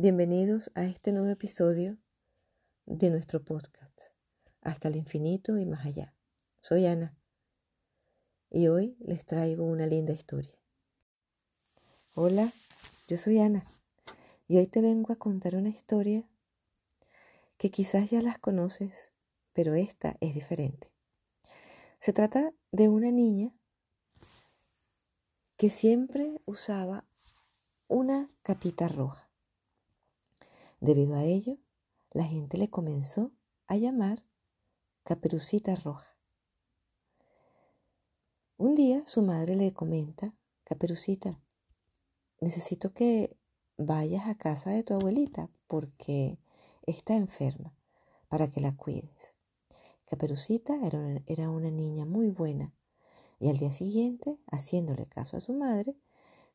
Bienvenidos a este nuevo episodio de nuestro podcast, Hasta el infinito y más allá. Soy Ana y hoy les traigo una linda historia. Hola, yo soy Ana y hoy te vengo a contar una historia que quizás ya las conoces, pero esta es diferente. Se trata de una niña que siempre usaba una capita roja. Debido a ello, la gente le comenzó a llamar Caperucita Roja. Un día su madre le comenta, Caperucita, necesito que vayas a casa de tu abuelita porque está enferma, para que la cuides. Caperucita era una, niña muy buena y al día siguiente, haciéndole caso a su madre,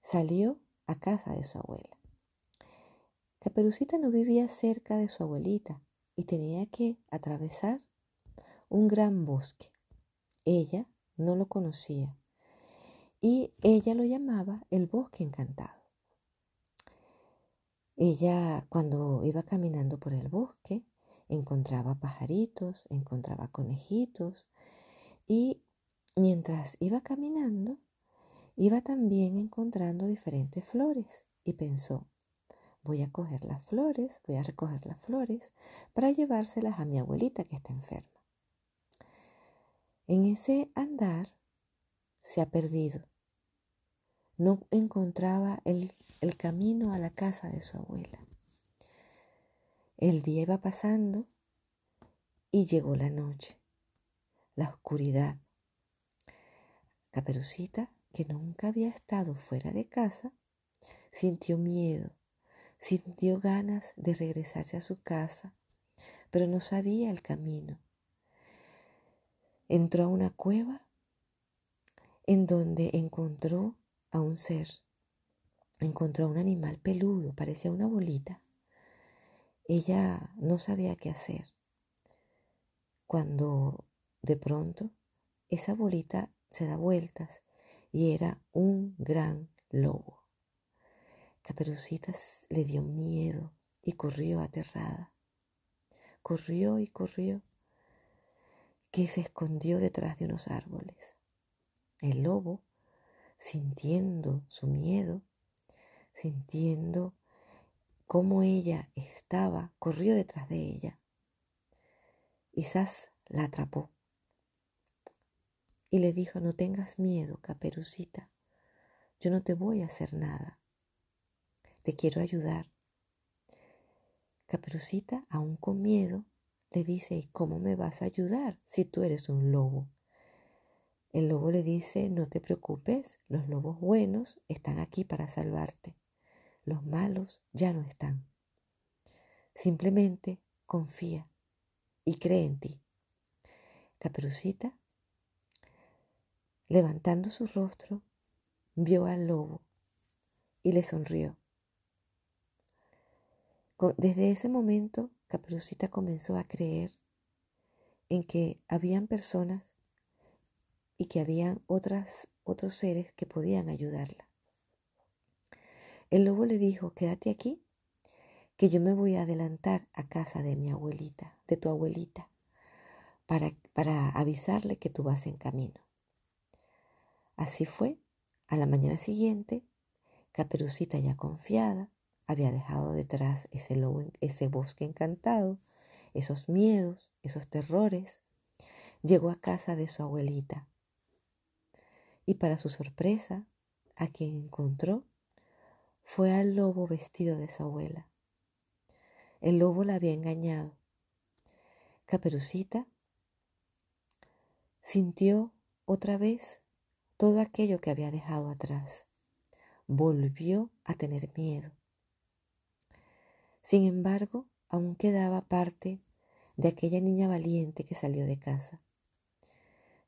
salió a casa de su abuela. Caperucita no vivía cerca de su abuelita y tenía que atravesar un gran bosque. Ella no lo conocía y ella lo llamaba el bosque encantado. Ella cuando iba caminando por el bosque encontraba pajaritos, encontraba conejitos y mientras iba caminando iba también encontrando diferentes flores y pensó, voy a coger las flores, voy a recoger las flores para llevárselas a mi abuelita que está enferma. En ese andar se ha perdido. No encontraba el, el camino a la casa de su abuela. El día iba pasando y llegó la noche, la oscuridad. Caperucita, que nunca había estado fuera de casa, sintió miedo Sintió ganas de regresarse a su casa, pero no sabía el camino. Entró a una cueva en donde encontró a un ser. Encontró a un animal peludo, parecía una bolita. Ella no sabía qué hacer. Cuando de pronto esa bolita se da vueltas y era un gran lobo. Caperucita le dio miedo y corrió aterrada. Corrió y corrió, que se escondió detrás de unos árboles. El lobo, sintiendo su miedo, sintiendo cómo ella estaba, corrió detrás de ella. Y la atrapó y le dijo, no tengas miedo, caperucita, yo no te voy a hacer nada te quiero ayudar. Caperucita, aún con miedo, le dice, ¿y cómo me vas a ayudar si tú eres un lobo? El lobo le dice, no te preocupes, los lobos buenos están aquí para salvarte. Los malos ya no están. Simplemente confía y cree en ti. Caperucita, levantando su rostro, vio al lobo y le sonrió. Desde ese momento, Caperucita comenzó a creer en que habían personas y que habían otros seres que podían ayudarla. El lobo le dijo, quédate aquí, que yo me voy a adelantar a casa de mi abuelita, de tu abuelita, para, para avisarle que tú vas en camino. Así fue. A la mañana siguiente, Caperucita ya confiada, había dejado detrás ese, lobo, ese bosque encantado, esos miedos, esos terrores. Llegó a casa de su abuelita. Y para su sorpresa, a quien encontró fue al lobo vestido de su abuela. El lobo la había engañado. Caperucita sintió otra vez todo aquello que había dejado atrás. Volvió a tener miedo. Sin embargo, aún quedaba parte de aquella niña valiente que salió de casa.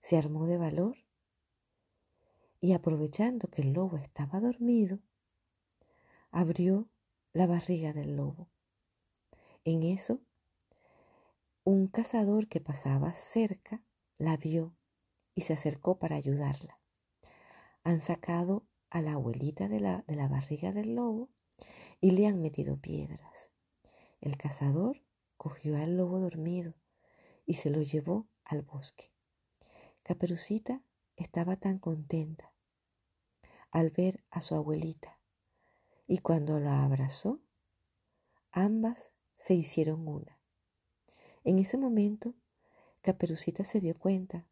Se armó de valor y aprovechando que el lobo estaba dormido, abrió la barriga del lobo. En eso, un cazador que pasaba cerca la vio y se acercó para ayudarla. Han sacado a la abuelita de la, de la barriga del lobo y le han metido piedras. El cazador cogió al lobo dormido y se lo llevó al bosque. Caperucita estaba tan contenta al ver a su abuelita y cuando la abrazó, ambas se hicieron una. En ese momento, Caperucita se dio cuenta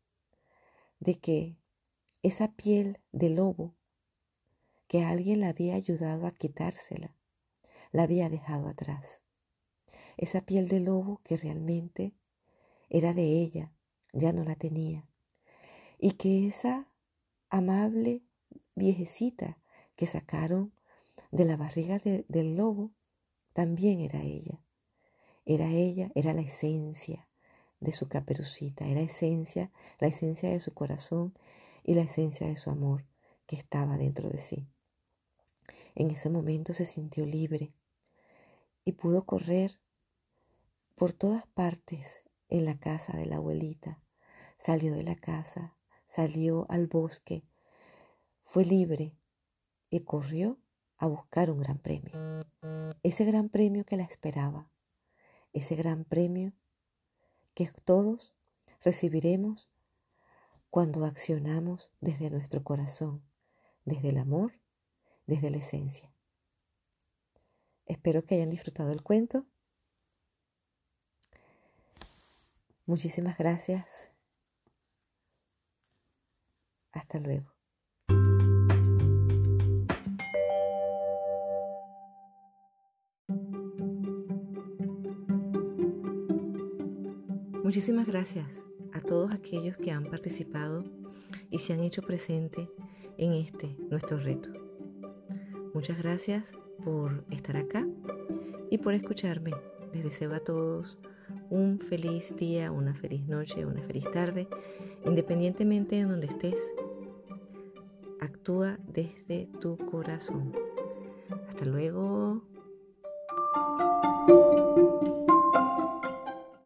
de que esa piel de lobo que alguien la había ayudado a quitársela, la había dejado atrás. Esa piel de lobo que realmente era de ella, ya no la tenía. Y que esa amable viejecita que sacaron de la barriga del lobo también era ella. Era ella, era la esencia de su caperucita, era esencia, la esencia de su corazón y la esencia de su amor que estaba dentro de sí. En ese momento se sintió libre y pudo correr por todas partes en la casa de la abuelita. Salió de la casa, salió al bosque, fue libre y corrió a buscar un gran premio. Ese gran premio que la esperaba, ese gran premio que todos recibiremos cuando accionamos desde nuestro corazón, desde el amor, desde la esencia. Espero que hayan disfrutado el cuento. Muchísimas gracias. Hasta luego. Muchísimas gracias a todos aquellos que han participado y se han hecho presente en este nuestro reto. Muchas gracias por estar acá y por escucharme. Les deseo a todos un feliz día, una feliz noche, una feliz tarde, independientemente de donde estés. Actúa desde tu corazón. Hasta luego.